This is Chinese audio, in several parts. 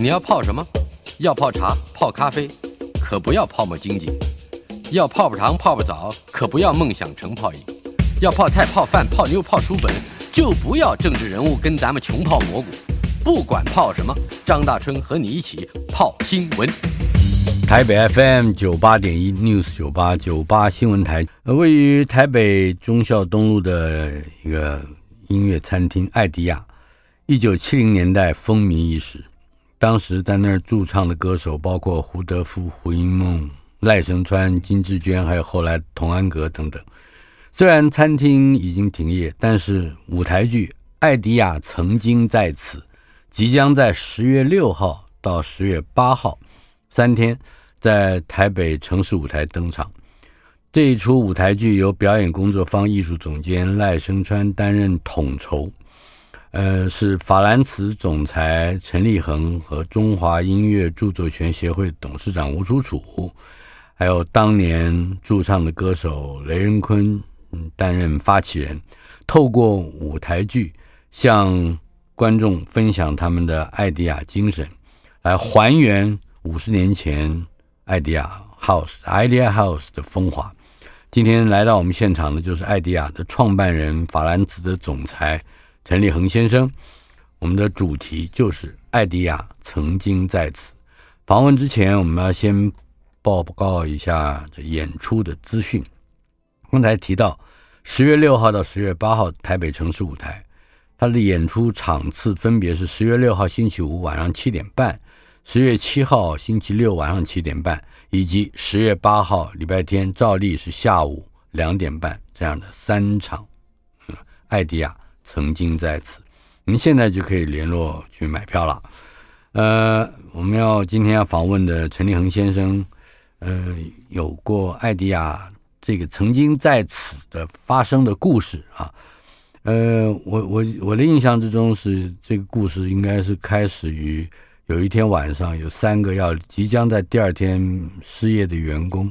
你要泡什么？要泡茶、泡咖啡，可不要泡沫经济；要泡泡糖、泡泡澡，可不要梦想成泡影；要泡菜、泡饭、泡妞、泡书本，就不要政治人物跟咱们穷泡蘑菇。不管泡什么，张大春和你一起泡新闻。台北 FM 九八点一 News 九八九八新闻台，位于台北忠孝东路的一个音乐餐厅艾迪亚，一九七零年代风靡一时。当时在那儿驻唱的歌手包括胡德夫、胡因梦、赖声川、金志娟，还有后来童安格等等。虽然餐厅已经停业，但是舞台剧《艾迪亚曾经在此》即将在十月六号到十月八号三天。在台北城市舞台登场，这一出舞台剧由表演工作坊艺术总监赖声川担任统筹，呃，是法兰茨总裁陈立恒和中华音乐著作权协会董事长吴楚楚，还有当年驻唱的歌手雷仁坤，担任发起人，透过舞台剧向观众分享他们的爱迪亚精神，来还原五十年前。爱迪亚 House，Idea House 的风华。今天来到我们现场的，就是爱迪亚的创办人法兰茨的总裁陈立恒先生。我们的主题就是艾迪亚曾经在此。访问之前，我们要先报告一下这演出的资讯。刚才提到，十月六号到十月八号台北城市舞台，他的演出场次分别是十月六号星期五晚上七点半。十月七号星期六晚上七点半，以及十月八号礼拜天照例是下午两点半这样的三场。嗯，爱迪亚曾经在此，您现在就可以联络去买票了。呃，我们要今天要访问的陈立恒先生，呃，有过爱迪亚这个曾经在此的发生的故事啊。呃，我我我的印象之中是这个故事应该是开始于。有一天晚上，有三个要即将在第二天失业的员工，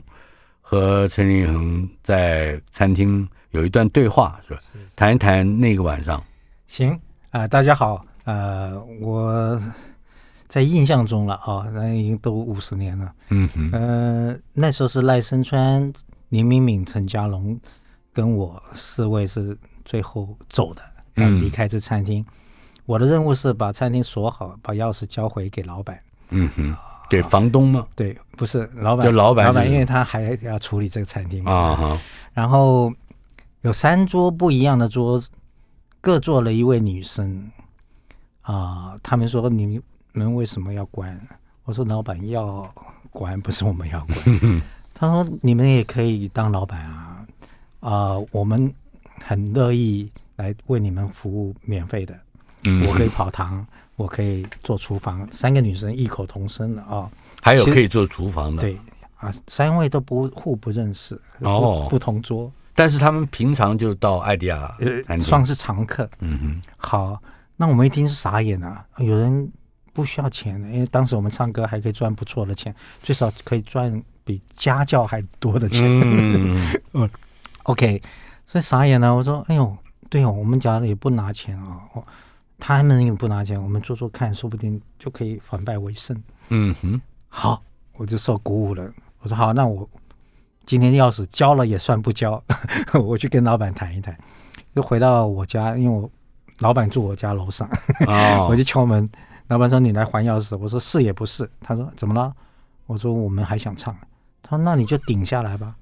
和陈立恒在餐厅有一段对话，是吧？是是谈一谈那个晚上。行啊、呃，大家好，呃，我在印象中了啊，那、哦、已经都五十年了。嗯哼，呃，那时候是赖声川、林敏敏、陈家龙跟我四位是最后走的，嗯，离开这餐厅。我的任务是把餐厅锁好，把钥匙交回给老板。嗯哼，给房东吗？对，不是老板。就老板，老板，因为他还要处理这个餐厅嘛。啊哈。然后有三桌不一样的桌子，各坐了一位女生。啊，他们说，你们为什么要关？我说老板要关，不是我们要关。他说你们也可以当老板啊。啊，我们很乐意来为你们服务，免费的。我可以跑堂，我可以做厨房。三个女生异口同声的啊、哦，还有可以做厨房的。对啊，三位都不互不认识哦不，不同桌，但是他们平常就到爱迪亚，呃，算是常客。嗯哼，好，那我们一听是傻眼啊！有人不需要钱的，因为当时我们唱歌还可以赚不错的钱，最少可以赚比家教还多的钱。嗯嗯，OK，所以傻眼了。我说，哎呦，对哦，我们家也不拿钱啊。他们也不拿钱，我们做做看，说不定就可以反败为胜。嗯哼，好，我就受鼓舞了。我说好，那我今天钥匙交了也算不交，我去跟老板谈一谈。又回到我家，因为我老板住我家楼上，哦、我就敲门。老板说：“你来还钥匙。”我说：“是也不是。”他说：“怎么了？”我说：“我们还想唱。”他说：“那你就顶下来吧。”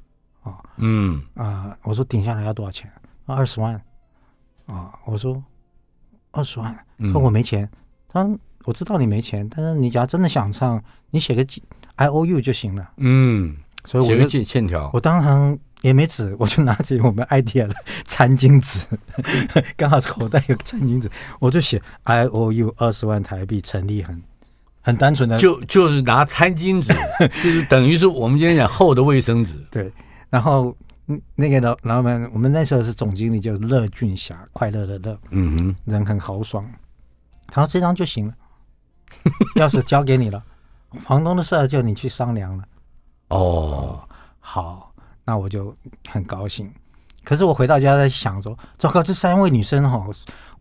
啊，嗯啊、呃，我说：“顶下来要多少钱？”二十万。啊，我说。二十万，说我没钱。嗯、他说我知道你没钱，但是你假如真的想唱，你写个 I O U 就行了。嗯，所以我就写欠条。我当场也没纸，我就拿起我们 idea 的餐巾纸，刚好口袋有餐巾纸，我就写 I O U 二十万台币，陈立恒，很单纯的，就就是拿餐巾纸，就是等于是我们今天讲厚的卫生纸。对，然后。嗯，那个老老板，我们那时候是总经理，叫乐俊霞，快乐的乐，嗯哼，人很豪爽。他说这张就行了，钥匙交给你了，房东的事就你去商量了。哦，哦，好，那我就很高兴。可是我回到家在想说，糟糕，这三位女生哈，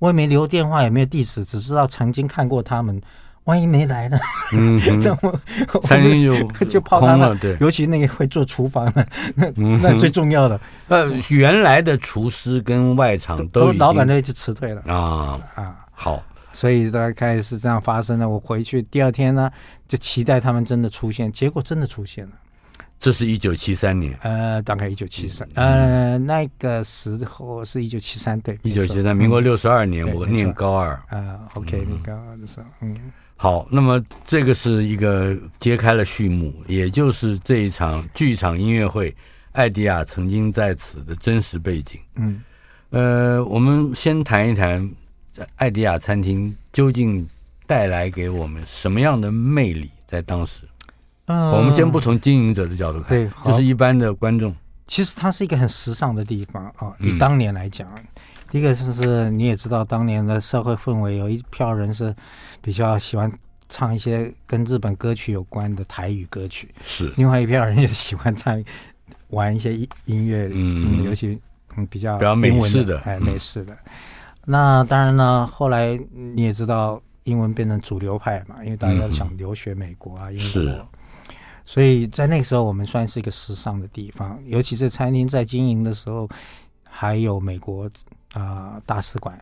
我也没留电话，也没有地址，只知道曾经看过她们。万一没来呢？嗯，那我餐厅就就泡汤了。对，尤其那个会做厨房的，那那最重要的。呃，原来的厨师跟外场都老板都已经辞退了啊啊，好。所以大概是这样发生的。我回去第二天呢，就期待他们真的出现，结果真的出现了。这是一九七三年，呃，大概一九七三，呃，那个时候是一九七三，对，一九七三，民国六十二年，我念高二，啊，OK，念高二的时候，嗯，好，那么这个是一个揭开了序幕，也就是这一场剧场音乐会，艾迪亚曾经在此的真实背景，嗯，呃，我们先谈一谈艾迪亚餐厅究竟带来给我们什么样的魅力，在当时。嗯，我们先不从经营者的角度看，对，就是一般的观众。其实它是一个很时尚的地方啊，以当年来讲，一个就是你也知道，当年的社会氛围，有一票人是比较喜欢唱一些跟日本歌曲有关的台语歌曲，是；另外一票人也喜欢唱玩一些音音乐，嗯，尤其嗯比较比较美式的，哎，美式的。嗯、那当然呢，后来你也知道，英文变成主流派嘛，因为大家想留学美国啊，嗯、英国。是所以在那个时候，我们算是一个时尚的地方。尤其是餐厅在经营的时候，还有美国啊、呃、大使馆，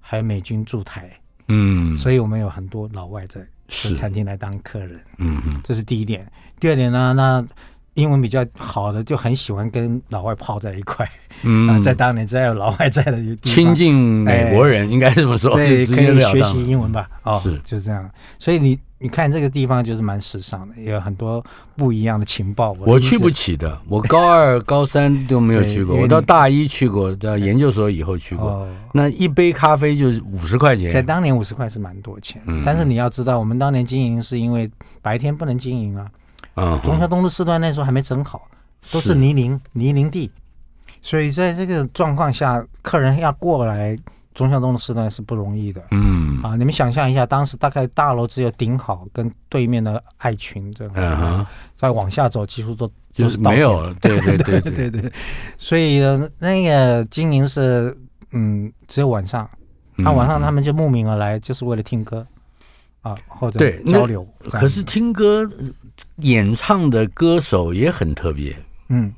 还有美军驻台，嗯，所以我们有很多老外在在餐厅来当客人，嗯嗯，这是第一点。第二点呢，那。英文比较好的就很喜欢跟老外泡在一块，嗯，在当年只要有老外在的地方，亲近美国人应该这么说，对，可以学习英文吧？哦，是就是这样。所以你你看这个地方就是蛮时尚的，有很多不一样的情报。我去不起的，我高二、高三都没有去过，我到大一去过，到研究所以后去过。那一杯咖啡就是五十块钱，在当年五十块是蛮多钱。但是你要知道，我们当年经营是因为白天不能经营啊。啊，忠孝东路四段那时候还没整好，都是泥泞泥泞地，所以在这个状况下，客人要过来忠孝东的时段是不容易的。嗯，啊，你们想象一下，当时大概大楼只有顶好跟对面的爱群这样，嗯，再往下走几乎都就是没有了。对对对 对。对，所以那个经营是嗯，只有晚上，那晚上他们就慕名而来，就是为了听歌。啊或者交流。可是听歌。演唱的歌手也很特别，嗯，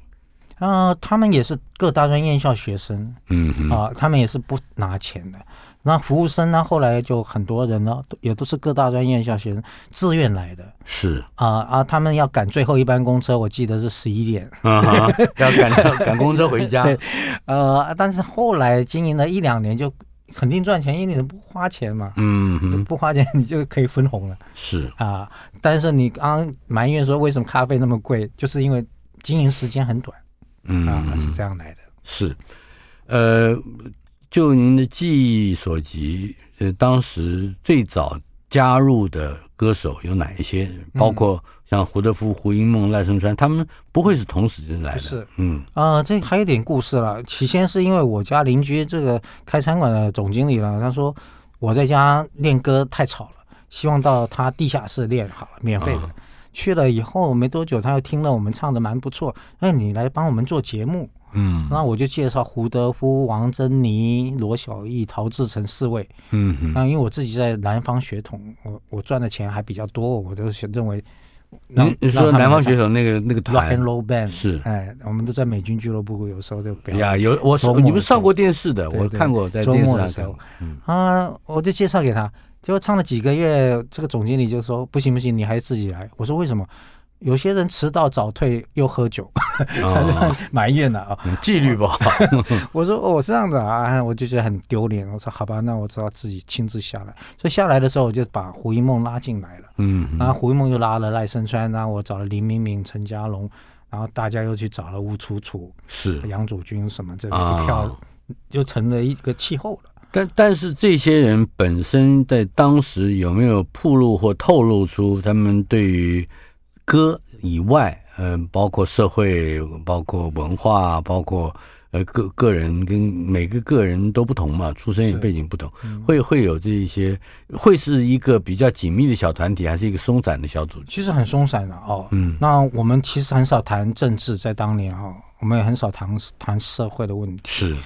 啊、呃，他们也是各大专院校学生，嗯哼啊，他们也是不拿钱的。那服务生呢，后来就很多人呢，也都是各大专院校学生自愿来的，是啊啊，他们要赶最后一班公车，我记得是十一点，啊、要赶赶公车回家。对，呃，但是后来经营了一两年就。肯定赚钱，因为你不花钱嘛，嗯哼，不花钱你就可以分红了，是啊。但是你刚刚埋怨说为什么咖啡那么贵，就是因为经营时间很短，嗯啊，是这样来的。是，呃，就您的记忆所及，呃，当时最早加入的歌手有哪一些？包括。像胡德夫、胡因梦、赖声川，他们不会是同时间来的。是，嗯，啊、呃，这还有点故事了。起先是因为我家邻居这个开餐馆的总经理了，他说我在家练歌太吵了，希望到他地下室练好了，免费的。啊、去了以后没多久，他又听了我们唱的蛮不错，哎，你来帮我们做节目。嗯，那我就介绍胡德夫、王珍妮、罗小艺、陶志成四位。嗯哼，那因为我自己在南方血统，我我赚的钱还比较多，我都认为。你你说南方选手那个那个团 Rock and Roll Band 是哎，我们都在美军俱乐部，有时候就表演。呀，有我你们上过电视的，我看过在电视的时候。啊，我就介绍给他，结果唱了几个月，这个总经理就说不行不行，你还是自己来。我说为什么？有些人迟到早退又喝酒，他是埋怨了啊，纪律不好。我说哦，这样子啊，我就觉得很丢脸。我说好吧，那我只好自己亲自下来。所以下来的时候，我就把胡一梦拉进来了。嗯，然后胡一梦又拉了赖声川，然后我找了林明敏、陈家龙，然后大家又去找了吴楚楚、是杨祖君什么，这一票就成了一个气候了。但但是这些人本身在当时有没有铺露或透露出他们对于？歌以外，嗯，包括社会，包括文化，包括呃个个人跟每个个人都不同嘛，出身也背景不同，嗯、会会有这一些，会是一个比较紧密的小团体，还是一个松散的小组织？其实很松散的哦。嗯，那我们其实很少谈政治，在当年哈、哦，我们也很少谈谈社会的问题。是，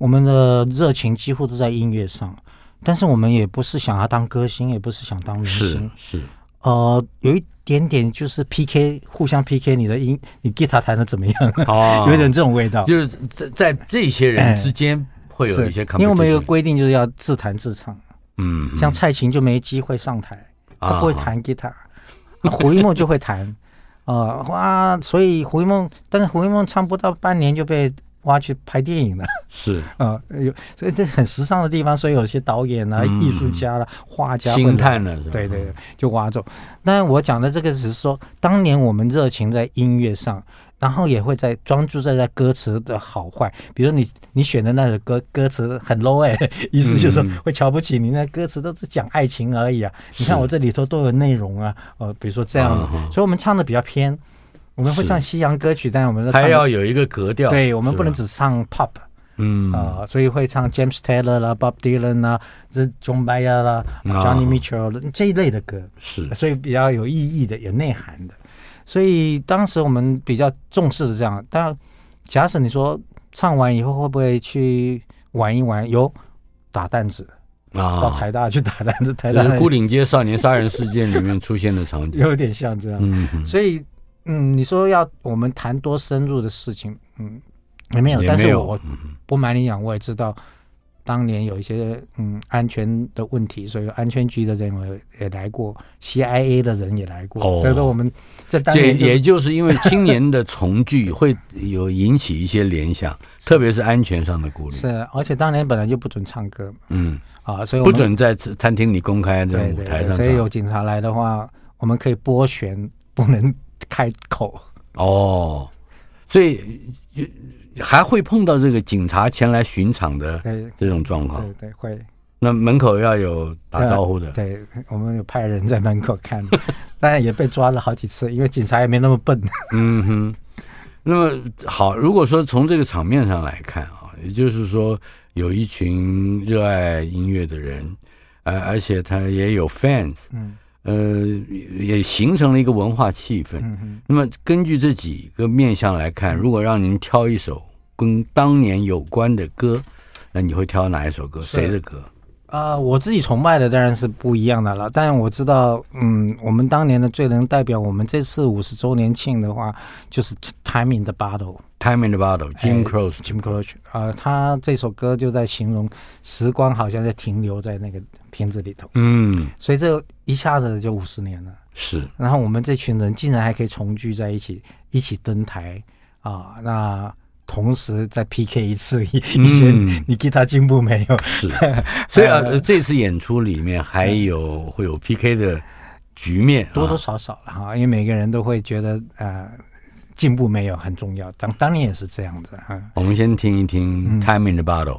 我们的热情几乎都在音乐上。但是我们也不是想要当歌星，也不是想当明星，是是。呃，有一点点就是 PK，互相 PK，你的音，你吉他弹的怎么样？哦，有点这种味道。就是在在这些人之间会有一些，因为我们有个规定，就是要自弹自唱。嗯，像蔡琴就没机会上台，她不会弹吉他。胡一梦就会弹，呃，哇，所以胡一梦，但是胡一梦唱不到半年就被。挖去拍电影了，是啊，有所以这很时尚的地方，所以有些导演啊、艺术家啦、画家，星探呢，对对，就挖走。但我讲的这个只是说，当年我们热情在音乐上，然后也会在专注在在歌词的好坏。比如你你选的那首歌，歌词很 low 哎，意思就是说会瞧不起你，那歌词都是讲爱情而已啊。你看我这里头都有内容啊，呃，比如说这样的，所以我们唱的比较偏。我们会唱西洋歌曲，但我们还要有一个格调。对，我们不能只唱 pop，嗯啊、呃，所以会唱 James Taylor 啦、Bob Dylan 啦、这 John Mayer 啦、Johnny Mitchell 这一类的歌，是，所以比较有意义的、有内涵的。所以当时我们比较重视的这样。但假使你说唱完以后会不会去玩一玩？有打弹子啊，到台大去打弹子。台大就是牯岭街少年杀人事件里面出现的场景，有点像这样。嗯，所以。嗯，你说要我们谈多深入的事情，嗯，也没有。但是我不瞒你讲，我也知道当年有一些嗯安全的问题，所以安全局的人也来过，CIA 的人也来过。哦，所以说我们这当年，也就是因为青年的重聚会 有引起一些联想，特别是安全上的顾虑。是，而且当年本来就不准唱歌，嗯啊，所以不准在餐厅里公开在舞台上。所以有警察来的话，我们可以拨弦，不能。开口哦，所以还会碰到这个警察前来巡场的这种状况，对对会。那门口要有打招呼的，对，我们有派人在门口看，当然也被抓了好几次，因为警察也没那么笨。嗯哼，那么好，如果说从这个场面上来看啊，也就是说有一群热爱音乐的人，呃，而且他也有 fans，嗯。呃，也形成了一个文化气氛。嗯、那么，根据这几个面向来看，如果让您挑一首跟当年有关的歌，那你会挑哪一首歌？谁的歌？啊、呃，我自己崇拜的当然是不一样的了。但我知道，嗯，我们当年的最能代表我们这次五十周年庆的话，就是《Time in the Bottle》。Time in the Bottle，Jim Croce，Jim Croce，啊，他这首歌就在形容时光好像在停留在那个瓶子里头，嗯，所以这一下子就五十年了，是。然后我们这群人竟然还可以重聚在一起，一起登台啊，那同时再 PK 一次，一些你吉他进步没有？是，所以啊，这次演出里面还有会有 PK 的局面，多多少少了哈，因为每个人都会觉得呃。进步没有很重要，当当年也是这样子哈。我们先听一听《Time in the Bottle》。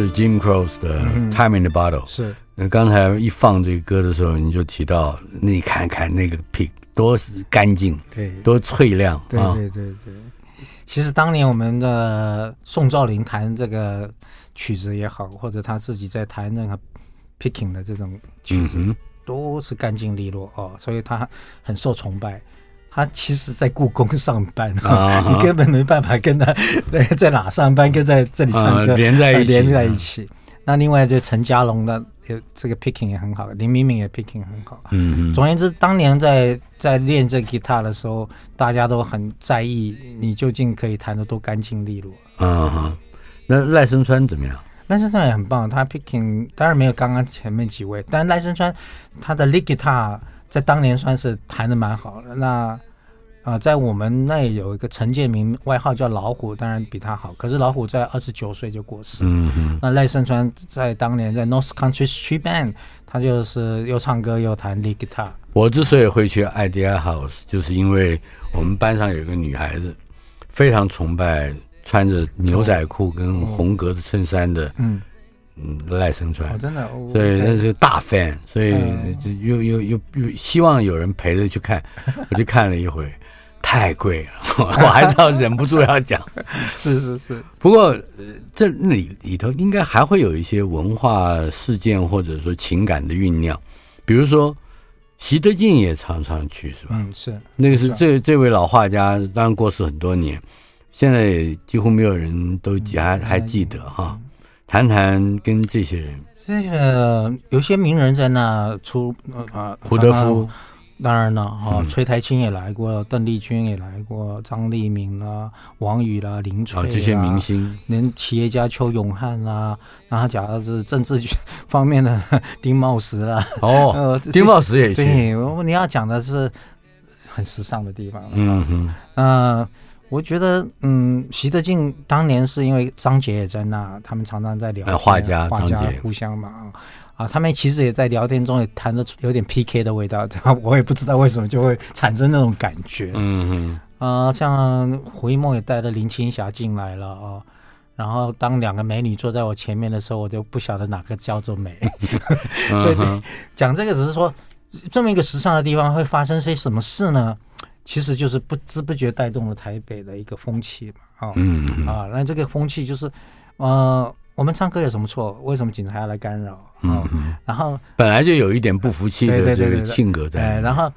这是 Jim Croce 的《Time in the Bottle》。是，那刚才一放这个歌的时候，你就提到，你看看那个 pick 多干净，对，多脆亮，对对对对。其实当年我们的宋兆林弹这个曲子也好，或者他自己在弹那个 picking 的这种曲子。嗯都是干净利落哦，所以他很受崇拜。他其实，在故宫上班，啊、你根本没办法跟他 在哪上班，跟在这里唱歌、啊、连在一起。连在一起。那另外就陈嘉龙的这个 picking 也很好，林明明也 picking 很好。嗯嗯。总而言之，当年在在练这吉他的时候，大家都很在意你究竟可以弹得多干净利落。啊，那赖声川怎么样？赖声川也很棒，他 picking 当然没有刚刚前面几位，但赖声川他的 lead guitar 在当年算是弹的蛮好的。那啊、呃，在我们那有一个陈建明，外号叫老虎，当然比他好。可是老虎在二十九岁就过世。嗯嗯。那赖声川在当年在 North Country Street Band，他就是又唱歌又弹 lead guitar。我之所以会去 Idea House，就是因为我们班上有一个女孩子非常崇拜。穿着牛仔裤跟红格子衬衫的，嗯嗯，赖声川，真的，所以那是大 fan，所以就又又又又希望有人陪着去看，我去看了一回，太贵了，我还是要忍不住要讲，是是是。不过这里里头应该还会有一些文化事件或者说情感的酝酿，比如说习德进也常常去，是吧？嗯，是那个是这这位老画家，当然过世很多年。现在也几乎没有人都还还记得哈，谈谈跟这些人。这个有些名人在那出啊，胡德夫，当然了哈，崔台青也来过，邓丽君也来过，张立明啦，王宇啦，林翠这些明星，连企业家邱永汉啦，然后讲的是政治方面的 丁茂石啦，哦，丁茂石也行。对，你要讲的是很时尚的地方，嗯哼，那。我觉得，嗯，习德进当年是因为张杰也在那，他们常常在聊天，画家画家互相嘛，啊，他们其实也在聊天中也谈得出有点 PK 的味道，我也不知道为什么就会产生那种感觉，嗯嗯，啊，像胡一梦也带了林青霞进来了啊，然后当两个美女坐在我前面的时候，我就不晓得哪个叫做美，所以讲这个只是说，这么一个时尚的地方会发生些什么事呢？其实就是不知不觉带动了台北的一个风气嘛，啊，嗯啊，那这个风气就是，呃，我们唱歌有什么错？为什么警察要来干扰？嗯，然后本来就有一点不服气的这个性格在，对，然后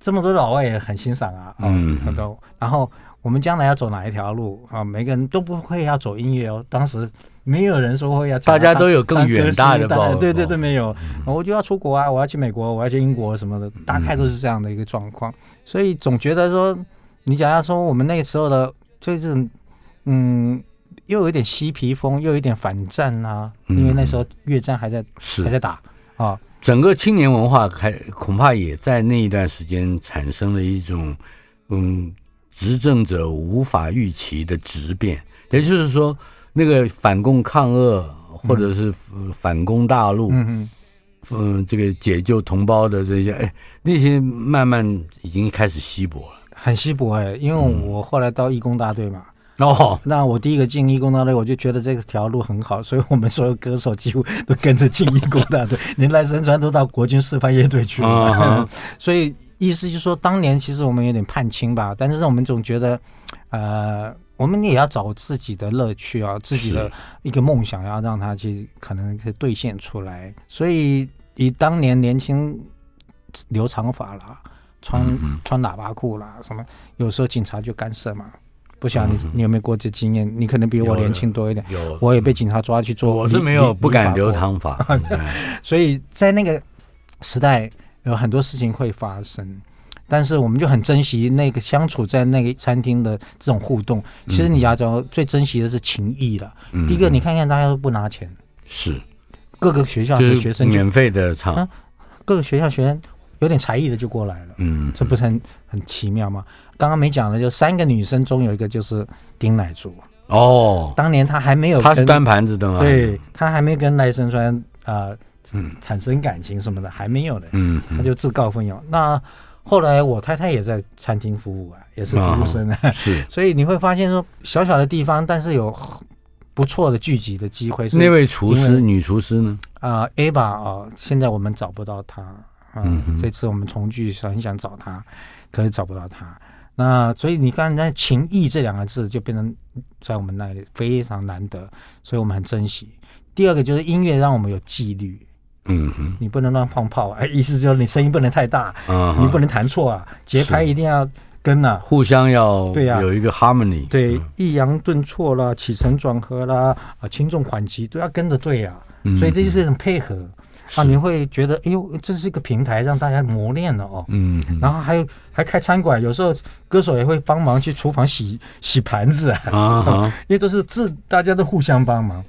这么多老外也很欣赏啊，嗯，很多，然后我们将来要走哪一条路啊？每个人都不会要走音乐哦，当时。没有人说会要，大家都有更远大的抱负。对对对，没有，我就要出国啊，我要去美国，我要去英国什么的，大概都是这样的一个状况。所以总觉得说，你假如说我们那个时候的，就是嗯，又有一点嬉皮风，又有一点反战啊，因为那时候越战还在还在打啊，整个青年文化还恐怕也在那一段时间产生了一种嗯，执政者无法预期的质变，也就是说。那个反共抗俄，或者是反攻大陆，嗯嗯，这个解救同胞的这些，哎，那些慢慢已经开始稀薄了，很稀薄哎。因为我后来到义工大队嘛，哦，那我第一个进义工大队，我就觉得这个条路很好，所以我们所有歌手几乎都跟着进义工大队，连赖声川都到国军示范乐队去了，哦、所以意思就是说，当年其实我们有点叛清吧，但是我们总觉得，呃。我们也要找自己的乐趣啊，自己的一个梦想，要让它去可能可以兑现出来。所以以当年年轻留长发啦，穿穿喇叭裤啦，什么有时候警察就干涉嘛。不晓得你你有没有过这经验？你可能比我年轻多一点。有，我也被警察抓去做。我是没有不敢留长发。所以在那个时代，有很多事情会发生。但是我们就很珍惜那个相处在那个餐厅的这种互动。其实你要讲最珍惜的是情谊了。第一个，你看看大家都不拿钱，是各个学校的学生免费的唱，各个学校学生有点才艺的就过来了。嗯，这不是很很奇妙吗？刚刚没讲的，就三个女生中有一个就是丁乃竺。哦，当年他还没有，他是端盘子的吗？对，他还没跟赖声川啊、呃嗯、产生感情什么的，还没有的。嗯，他就自告奋勇。那后来我太太也在餐厅服务啊，也是服务生啊。哦、是，所以你会发现说，小小的地方，但是有不错的聚集的机会。那位厨师，女厨师呢？啊、呃、，A 吧啊，现在我们找不到她啊。呃嗯、这次我们重聚，很想找她，可是找不到她。那所以你看，那情谊这两个字就变成在我们那里非常难得，所以我们很珍惜。第二个就是音乐让我们有纪律，嗯哼，你不能乱放炮，哎，意思就是你声音不能太大，啊，你不能弹错啊，节拍一定要跟啊，互相要对呀，有一个 harmony，对，抑扬顿挫啦，起承转合啦，啊，轻重缓急都要跟着对啊，所以这就是很配合。啊，你会觉得，哎呦，这是一个平台，让大家磨练了哦。嗯，然后还有还开餐馆，有时候歌手也会帮忙去厨房洗洗盘子啊，啊，因为都是自大家都互相帮忙，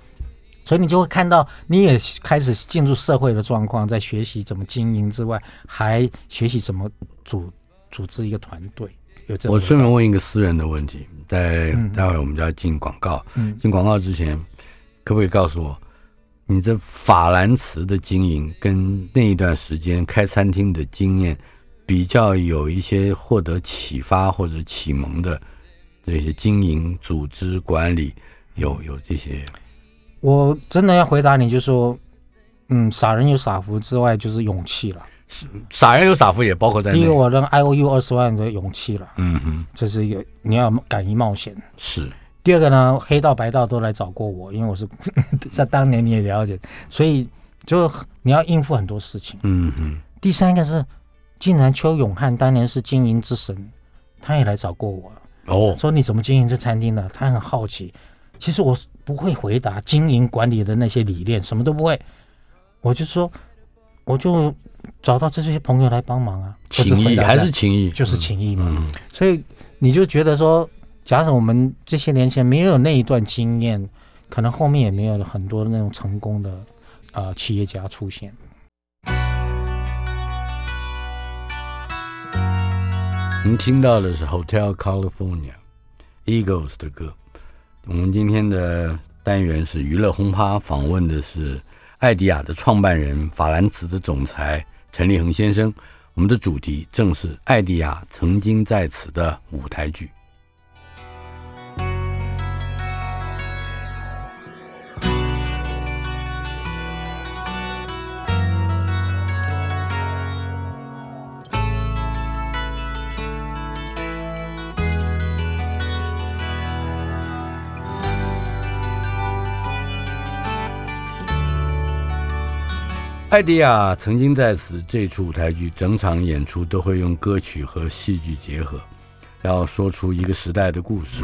所以你就会看到，你也开始进入社会的状况，在学习怎么经营之外，还学习怎么组组织一个团队。有这我顺便问一个私人的问题，待待会我们就要进广告，嗯，进广告之前，可不可以告诉我？你这法兰茨的经营跟那一段时间开餐厅的经验，比较有一些获得启发或者启蒙的这些经营、组织管理，有有这些。我真的要回答你，就是说，嗯，傻人有傻福之外，就是勇气了。傻人有傻福也包括在内。第一个，我扔 I O U 二十万的勇气了。嗯哼，这是一个你要敢于冒险。是。第二个呢，黑道白道都来找过我，因为我是 在当年你也了解，所以就你要应付很多事情。嗯哼。第三个是，竟然邱永汉当年是经营之神，他也来找过我。哦。说你怎么经营这餐厅的？他很好奇。其实我不会回答经营管理的那些理念，什么都不会。我就说，我就找到这些朋友来帮忙啊。情谊还是情谊，就是情谊嘛。嗯。所以你就觉得说。假使我们这些年前没有那一段经验，可能后面也没有很多那种成功的呃企业家出现。您听到的是 Hotel California Eagles 的歌。我们今天的单元是娱乐轰趴，访问的是艾迪亚的创办人法兰茨的总裁陈立恒先生。我们的主题正是艾迪亚曾经在此的舞台剧。艾迪亚曾经在此，这出舞台剧整场演出都会用歌曲和戏剧结合，要说出一个时代的故事。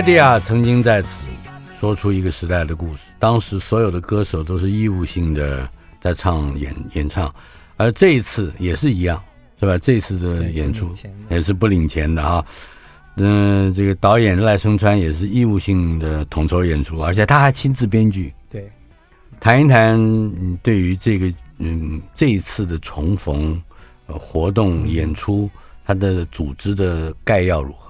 爱迪亚曾经在此说出一个时代的故事。当时所有的歌手都是义务性的在唱演演唱，而这一次也是一样，是吧？这次的演出也是不领钱的啊。嗯，这个导演赖声川也是义务性的统筹演出，而且他还亲自编剧。对，谈一谈对于这个嗯这一次的重逢呃活动演出，它的组织的概要如何？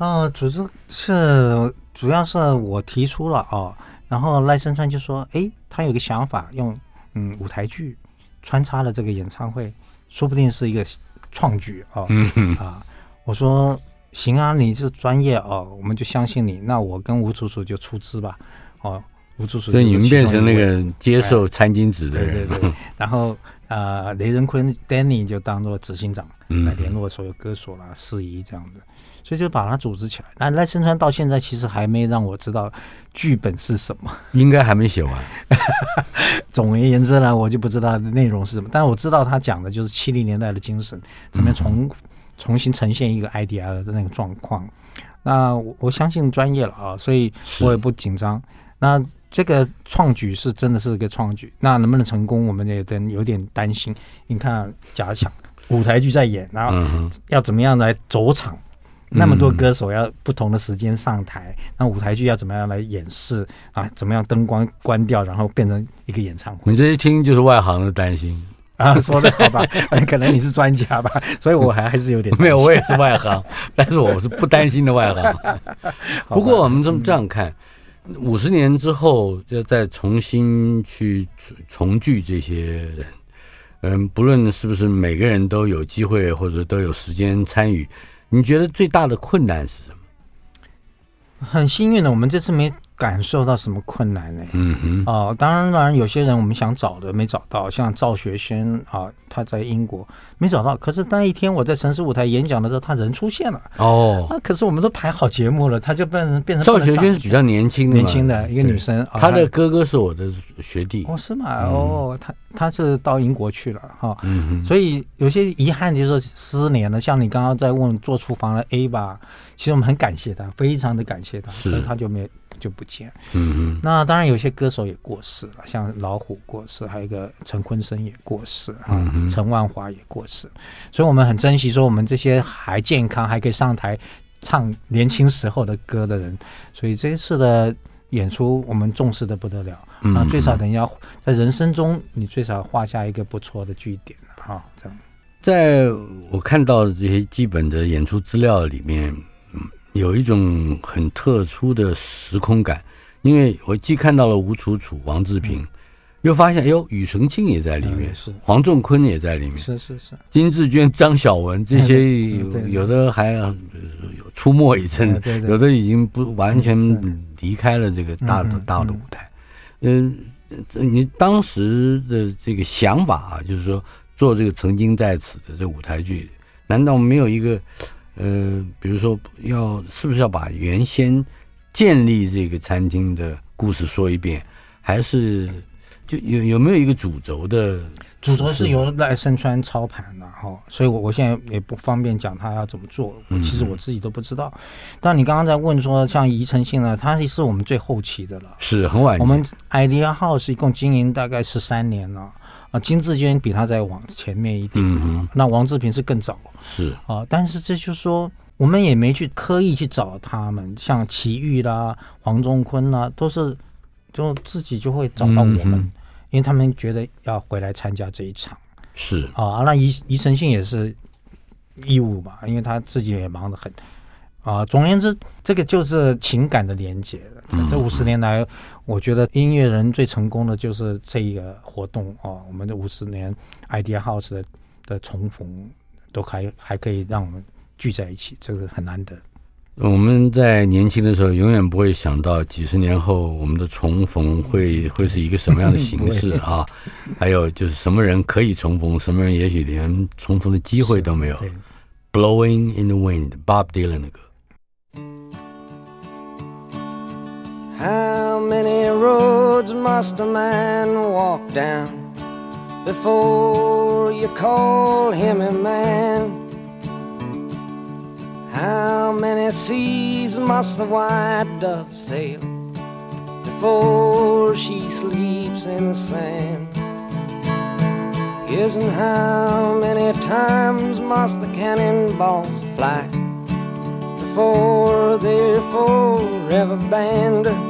呃，组织是主要是我提出了哦，然后赖声川就说，哎，他有个想法，用嗯舞台剧穿插了这个演唱会，说不定是一个创举哦。嗯哼啊，我说行啊，你是专业哦，我们就相信你。那我跟吴楚楚就出资吧，哦。所以你们变成那个接受餐巾纸的人，对对对。然后呃，雷仁坤 Danny 就当做执行长来联络所有歌手啦、司仪这样的，所以就把它组织起来。那赖声川到现在其实还没让我知道剧本是什么，应该还没写完。总而言之呢，我就不知道内容是什么，但是我知道他讲的就是七零年代的精神，怎么重、嗯、重新呈现一个 idea 的那个状况。那我我相信专业了啊，所以我也不紧张。那这个创举是真的是个创举，那能不能成功，我们也得有点担心。你看，假想舞台剧在演，然后要怎么样来走场？嗯、那么多歌手要不同的时间上台，那舞台剧要怎么样来演示啊？怎么样灯光关掉，然后变成一个演唱会？你这一听就是外行的担心啊！说的好吧？可能你是专家吧，所以我还还是有点 没有，我也是外行，但是我是不担心的外行。不过我们这么这样看。五十年之后，要再重新去重聚这些人，嗯，不论是不是每个人都有机会或者都有时间参与，你觉得最大的困难是什么？很幸运的，我们这次没。感受到什么困难呢？嗯嗯哦，当然，当然，有些人我们想找的没找到，像赵学轩啊，他在英国没找到。可是那一天我在城市舞台演讲的时候，他人出现了。哦，啊，可是我们都排好节目了，他就变成变成。赵学轩是比较年轻的，年轻的一个女生。她的哥哥是我的学弟。哦，是吗？哦，他他是到英国去了哈。嗯，所以有些遗憾就是失联了。像你刚刚在问做厨房的 A 吧，其实我们很感谢他，非常的感谢他，所以他就没。就不见，嗯。嗯，那当然有些歌手也过世了，像老虎过世，还有一个陈坤生也过世，啊，陈万华也过世，所以我们很珍惜说我们这些还健康还可以上台唱年轻时候的歌的人，所以这一次的演出我们重视的不得了，啊，最少等一下在人生中你最少画下一个不错的句点啊，这样，在我看到的这些基本的演出资料里面。有一种很特殊的时空感，因为我既看到了吴楚楚、王志平，嗯、又发现哎呦，庾澄庆也在里面，嗯、是。黄仲坤也在里面，是是是，金志娟、张晓文这些 有有的还有出没一阵的，有的已经不完全离开了这个大的大的舞台。嗯，这你当时的这个想法啊，就是说做这个曾经在此的这舞台剧，难道没有一个？呃，比如说要是不是要把原先建立这个餐厅的故事说一遍，还是就有有没有一个主轴的？主轴是由赖声川操盘的哈，所以我我现在也不方便讲他要怎么做，我其实我自己都不知道。嗯、但你刚刚在问说，像宜城信呢，他是我们最后期的了，是很晚。我们 Idea House 一共经营大概十三年了。啊，金志娟比他再往前面一点，嗯、那王志平是更早，是。啊，但是这就是说，我们也没去刻意去找他们，像齐豫啦、黄仲坤啦，都是就自己就会找到我们，嗯、因为他们觉得要回来参加这一场，是。啊，那遗遗诚信也是义务吧，因为他自己也忙得很。啊，总而言之，这个就是情感的连接这五十年来，我觉得音乐人最成功的就是这一个活动啊。我们的五十年 Idea House 的的重逢，都还还可以让我们聚在一起，这个很难得。我们在年轻的时候，永远不会想到几十年后我们的重逢会会是一个什么样的形式啊？还有就是什么人可以重逢，什么人也许连重逢的机会都没有。Blowing in the Wind，Bob Dylan 的歌。How many roads must a man walk down before you call him a man? How many seas must the white dove sail before she sleeps in the sand? Yes, and how many times must the cannonballs fly before they're forever banned?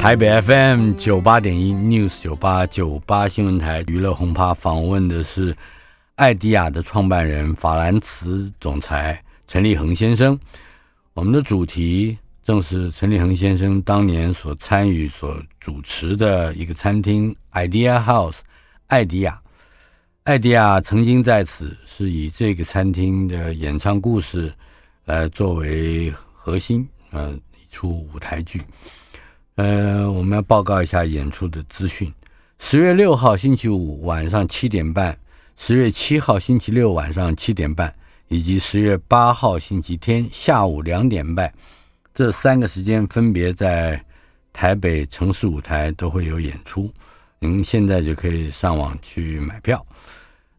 台北 FM 九八点一 News 九八九八新闻台娱乐轰趴访问的是艾迪亚的创办人法兰茨总裁陈立恒先生。我们的主题正是陈立恒先生当年所参与、所主持的一个餐厅 Idea House 艾迪亚。艾迪亚曾经在此是以这个餐厅的演唱故事来作为核心，呃，一出舞台剧。呃，我们要报告一下演出的资讯。十月六号星期五晚上七点半，十月七号星期六晚上七点半，以及十月八号星期天下午两点半，这三个时间分别在台北城市舞台都会有演出。您现在就可以上网去买票。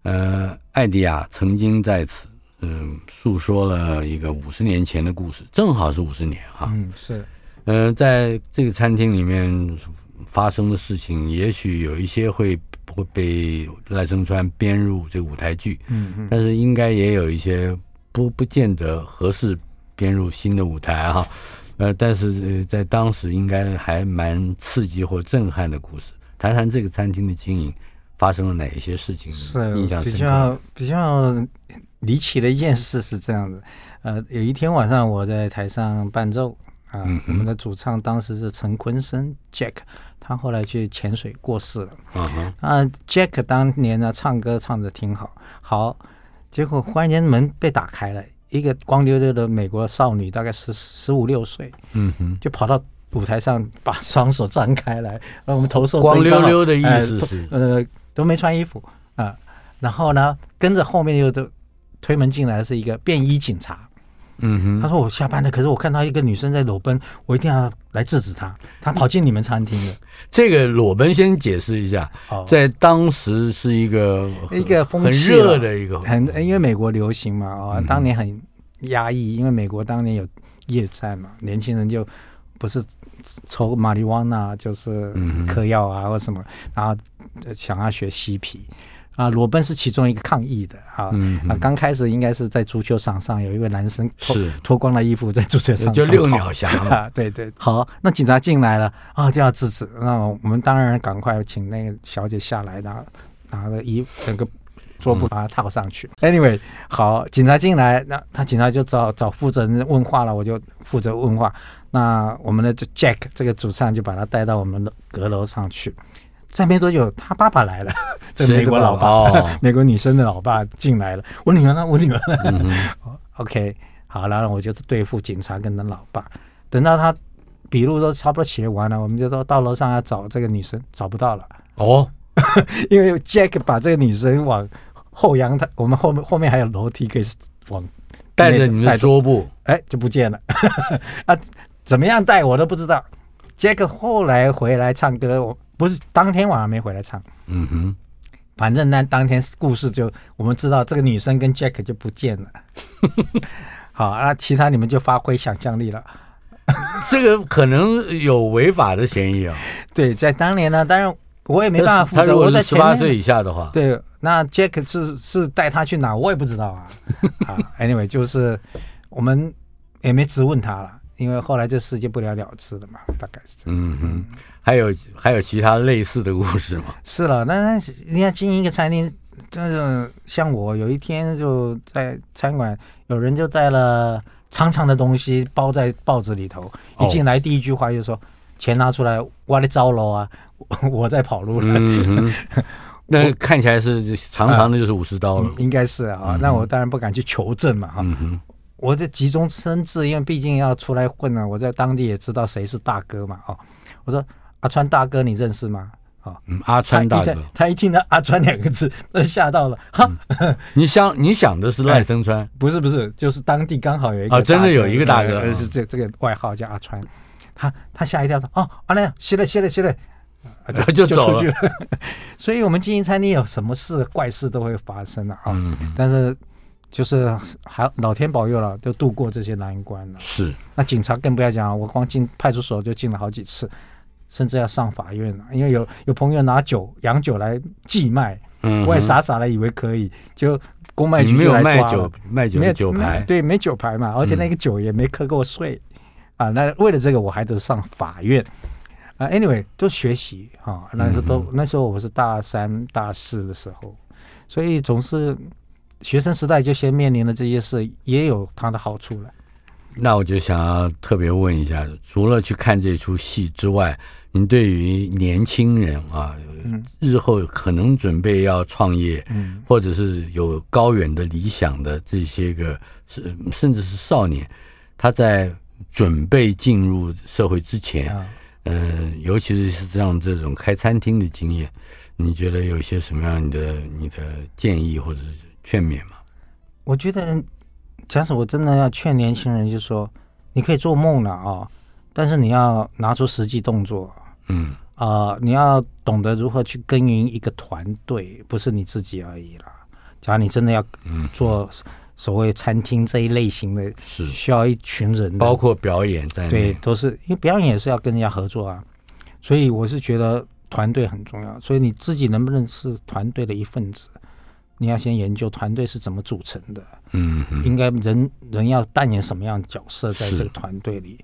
呃，艾迪亚曾经在此，嗯、诉说了一个五十年前的故事，正好是五十年哈。嗯，是。呃，在这个餐厅里面发生的事情，也许有一些会会被赖声川编入这个舞台剧，嗯嗯，但是应该也有一些不不见得合适编入新的舞台哈。呃，但是在当时应该还蛮刺激或震撼的故事。谈谈这个餐厅的经营发生了哪一些事情？是印象比较比较离奇的一件事是这样子。呃，有一天晚上我在台上伴奏。啊，我们的主唱当时是陈坤生 Jack，他后来去潜水过世了。Uh huh. 啊，Jack 当年呢唱歌唱的挺好，好，结果忽然间门被打开了，一个光溜溜的美国少女，大概十十五六岁，嗯哼，就跑到舞台上把双手张开来，呃，我们投射光溜溜的意思是，呃，呃，都没穿衣服啊，然后呢，跟着后面又都推门进来的是一个便衣警察。嗯哼，他说我下班了，可是我看到一个女生在裸奔，我一定要来制止她。她跑进你们餐厅了。这个裸奔先解释一下，哦在当时是一个一个风很热的一个，很因为美国流行嘛，哦，当年很压抑，因为美国当年有夜战嘛，年轻人就不是抽马里旺纳就是嗑药啊或什么，然后想要学嬉皮。啊，裸奔是其中一个抗议的啊。嗯、啊，刚开始应该是在足球场上，有一位男生脱脱光了衣服在足球场上就遛鸟侠嘛。对对，好，那警察进来了啊，就要制止。那我们当然赶快请那个小姐下来，拿拿了衣服整个桌布把它套上去。Anyway，好，警察进来，那他警察就找找负责人问话了，我就负责问话。那我们的这 Jack 这个主唱就把他带到我们的阁楼上去。再没多久，他爸爸来了，这美国老爸，哦、美国女生的老爸进来了。我女儿呢？我女儿呢？嗯、OK，好，然后我就对付警察跟他老爸。等到他笔录都差不多写完了，我们就说到楼上要找这个女生，找不到了。哦，因为 Jack 把这个女生往后阳台，我们后面后面还有楼梯可以往带着你的桌布，哎，就不见了。啊，怎么样带我都不知道。Jack 后来回来唱歌，我不是当天晚上没回来唱。嗯哼，反正那当天故事就我们知道，这个女生跟 Jack 就不见了。好，那其他你们就发挥想象力了。这个可能有违法的嫌疑啊。对，在当年呢，当然我也没办法负责。他如果是十八岁以下的话，对，那 Jack 是是带他去哪，我也不知道啊。啊，Anyway，就是我们也没质问他了。因为后来这事就不了了之了嘛，大概是这样。嗯哼，还有还有其他类似的故事吗？是了，那那人家经营一个餐厅，这种像我有一天就在餐馆，有人就带了长长的东西包在报纸里头，一进来第一句话就说：“哦、钱拿出来，我的招楼啊，我 在跑路了。嗯 ”那看起来是长长的，就是五十刀了。应该是啊，那我当然不敢去求证嘛，哈、嗯。我就急中生智，因为毕竟要出来混了，我在当地也知道谁是大哥嘛。哦，我说阿川大哥，你认识吗？哦，嗯，阿川大哥，他一听到阿川两个字，那吓到了。哈，嗯、你想你想的是赖声川？不是不是，就是当地刚好有一个、哦，真的有一个大哥，是这这个外号叫阿川。他他吓一跳说：“哦，阿亮，歇了歇了歇了。就”就 就走了。所以，我们经营餐厅有什么事怪事都会发生的啊。嗯、但是。就是还老天保佑了，就度过这些难关了。是，那警察更不要讲，我光进派出所就进了好几次，甚至要上法院了。因为有有朋友拿酒洋酒来寄卖，嗯，我也傻傻的以为可以，就公卖局就来抓。没有卖酒，卖酒没酒牌，对，没酒牌嘛，而且那个酒也没课过税、嗯、啊。那为了这个，我还得上法院啊。Anyway，都学习啊，那时候都、嗯、那时候我是大三大四的时候，所以总是。学生时代就先面临了这些事，也有它的好处了。那我就想要特别问一下，除了去看这出戏之外，您对于年轻人啊，嗯、日后可能准备要创业，嗯、或者是有高远的理想的这些个，是甚至是少年，他在准备进入社会之前，嗯、呃，尤其是像这种开餐厅的经验，你觉得有一些什么样的你的建议或者是？劝勉吗？我觉得，假使我真的要劝年轻人，就是说你可以做梦了啊，但是你要拿出实际动作。嗯啊、呃，你要懂得如何去耕耘一个团队，不是你自己而已啦。假如你真的要做所谓餐厅这一类型的，是需要一群人，包括表演在内，对，都是因为表演也是要跟人家合作啊。所以我是觉得团队很重要。所以你自己能不能是团队的一份子？你要先研究团队是怎么组成的，嗯，应该人人要扮演什么样的角色在这个团队里，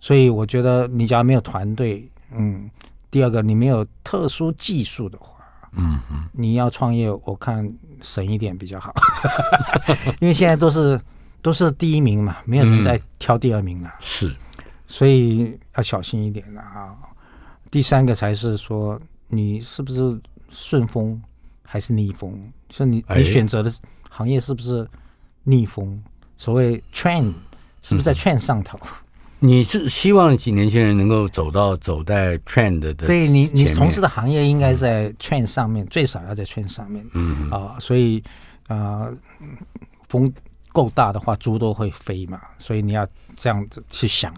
所以我觉得你假如没有团队，嗯，第二个你没有特殊技术的话，嗯哼，你要创业，我看省一点比较好，因为现在都是都是第一名嘛，没有人再挑第二名了，是，所以要小心一点了啊。第三个才是说你是不是顺风。还是逆风，所以你你选择的行业是不是逆风？哎、所谓 trend 是不是在 trend 上头？你是希望年轻人能够走到走在 trend 的？对你，你从事的行业应该在 trend 上面，嗯、最少要在 trend 上面。嗯啊、呃，所以啊、呃，风够大的话，猪都会飞嘛。所以你要这样子去想。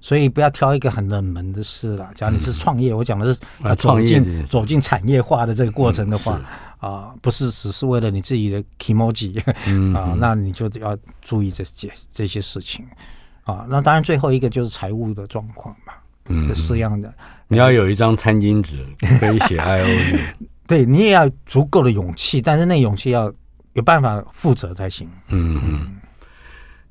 所以不要挑一个很冷门的事了。假如你是创业，嗯、我讲的是啊，走进走进产业化的这个过程的话，啊、嗯呃，不是只是为了你自己的 kimoji 啊、嗯呃，那你就要注意这些这些事情啊、呃。那当然，最后一个就是财务的状况嘛，嗯，这四样的。你要有一张餐巾纸可以写 I O U，对你也要足够的勇气，但是那勇气要有办法负责才行。嗯嗯，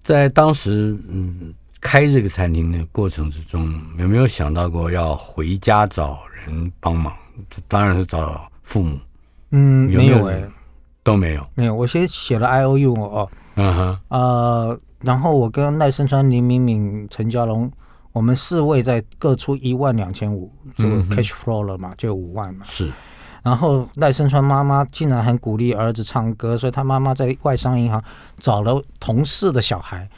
在当时，嗯。开这个餐厅的过程之中，有没有想到过要回家找人帮忙？当然是找父母。嗯，没有哎，都没有，没有。我先写了 I O U 哦，嗯哼，呃，然后我跟赖声川、林敏敏、陈家龙，我们四位在各出一万两千五，就 cash flow 了嘛，就五万嘛。是。然后赖声川妈妈竟然很鼓励儿子唱歌，所以他妈妈在外商银行找了同事的小孩，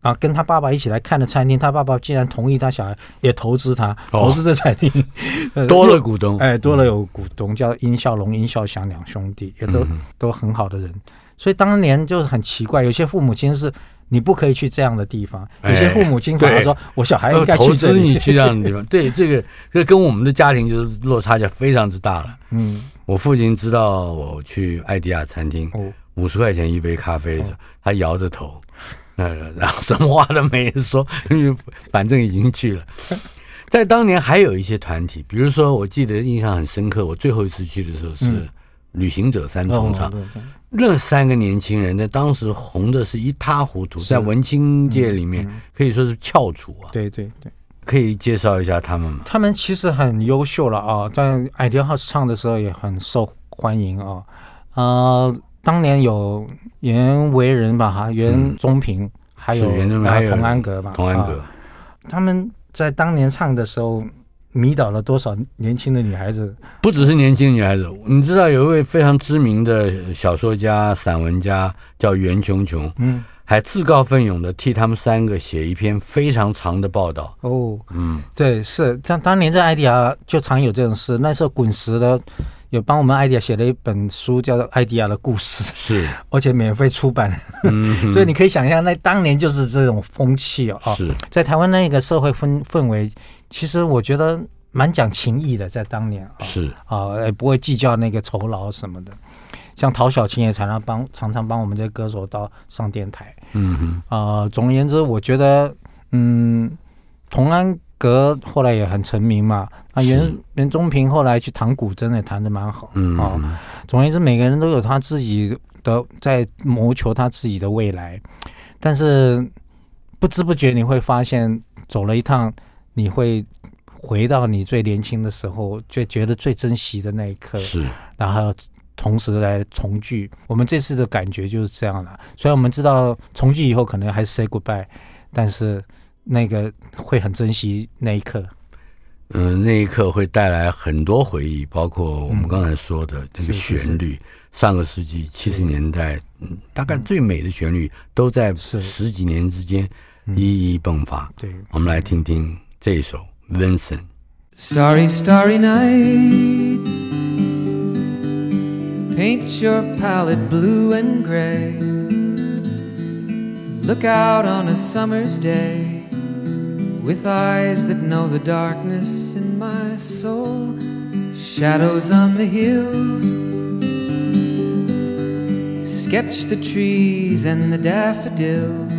啊，跟他爸爸一起来看的餐厅，他爸爸竟然同意他小孩也投资他，投资这餐厅，哦、多了股东，哎，多了有股东叫殷孝龙、殷孝祥两兄弟，也都、嗯、都很好的人，所以当年就是很奇怪，有些父母亲是。你不可以去这样的地方。有些父母亲反而说：“我小孩应该去这里。”投资你去这样的地方，对这个，这跟我们的家庭就是落差就非常之大了。嗯，我父亲知道我去爱迪亚餐厅，五十块钱一杯咖啡，他摇着头，呃，然后什么话都没说，反正已经去了。在当年还有一些团体，比如说，我记得印象很深刻，我最后一次去的时候是旅行者三重唱。那三个年轻人在当时红的是一塌糊涂，在文青界里面可以说是翘楚啊。对对对，可以介绍一下他们吗？他们其实很优秀了啊，在艾迪豪唱的时候也很受欢迎啊。呃，当年有袁惟仁吧，哈，袁宗平，还有还有童安格吧，童安格，他们在当年唱的时候。迷倒了多少年轻的女孩子？不只是年轻的女孩子，你知道有一位非常知名的小说家、散文家叫袁琼琼，嗯，还自告奋勇的替他们三个写一篇非常长的报道。哦，嗯，对，是像当年在爱迪亚就常有这种事。那时候滚石的有帮我们爱迪亚写了一本书，叫做《爱迪亚的故事》，是，而且免费出版。嗯，所以你可以想象，那当年就是这种风气哦。是在台湾那个社会氛氛围。其实我觉得蛮讲情义的，在当年啊，是啊，也不会计较那个酬劳什么的。像陶小琴也常常帮，常常帮我们这些歌手到上电台。嗯哼，啊，总而言之，我觉得，嗯，童安格后来也很成名嘛。啊，袁袁宗平后来去弹古筝也弹的蛮好。嗯啊，总而言之，每个人都有他自己的在谋求他自己的未来，但是不知不觉你会发现，走了一趟。你会回到你最年轻的时候，就觉得最珍惜的那一刻，是，然后同时来重聚。我们这次的感觉就是这样的。虽然我们知道重聚以后可能还是 say goodbye，但是那个会很珍惜那一刻。嗯，那一刻会带来很多回忆，包括我们刚才说的这个旋律。嗯、上个世纪七十年代，嗯，大概最美的旋律都在十几年之间一一迸发。对，我们来听听。这一首 Vincent。Starry, starry night. Paint your palette blue and gray. Look out on a summer's day with eyes that know the darkness in my soul. Shadows on the hills. Sketch the trees and the daffodils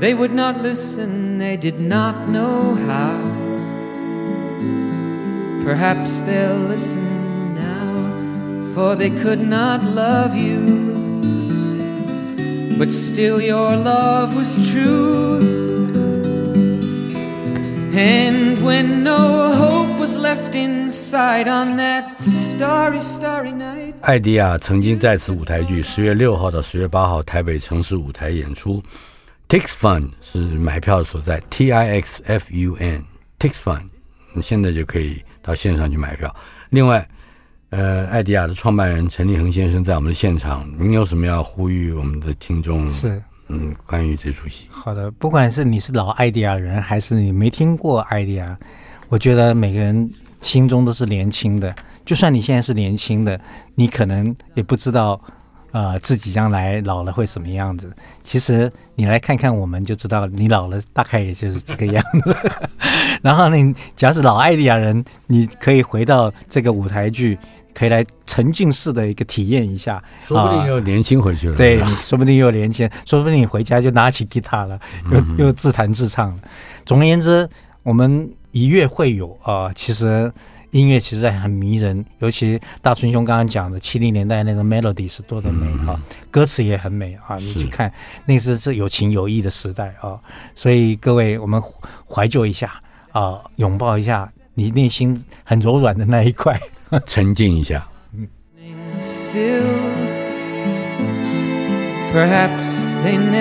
they would not listen, they did not know how. Perhaps they'll listen for they could not love you. But still, your love was true. And when no hope was left inside on that starry, starry night，艾迪亚曾经在此舞台剧十月六号到十月八号台北城市舞台演出。 Tix Fun 是买票所在，T I X F U N，Tix Fun，你现在就可以到线上去买票。另外，呃，艾迪亚的创办人陈立恒先生在我们的现场，您有什么要呼吁我们的听众？是，嗯，关于这出戏。好的，不管是你是老艾迪亚人，还是你没听过艾迪亚，我觉得每个人心中都是年轻的。就算你现在是年轻的，你可能也不知道。呃，自己将来老了会什么样子？其实你来看看我们就知道，你老了大概也就是这个样子。然后呢，假使老艾迪亚人，你可以回到这个舞台剧，可以来沉浸式的一个体验一下，说不定又年轻回去了。呃、对，说不定又年轻，说不定你回家就拿起吉他了，又又自弹自唱了。总而言之，我们一月会有啊、呃，其实。音乐其实很迷人，尤其大春兄刚刚讲的七零年代那个 melody 是多的美啊，嗯、歌词也很美啊，你去看那是是有情有义的时代啊，所以各位我们怀旧一下啊，拥抱一下你内心很柔软的那一块，沉浸一下。嗯。Still, perhaps time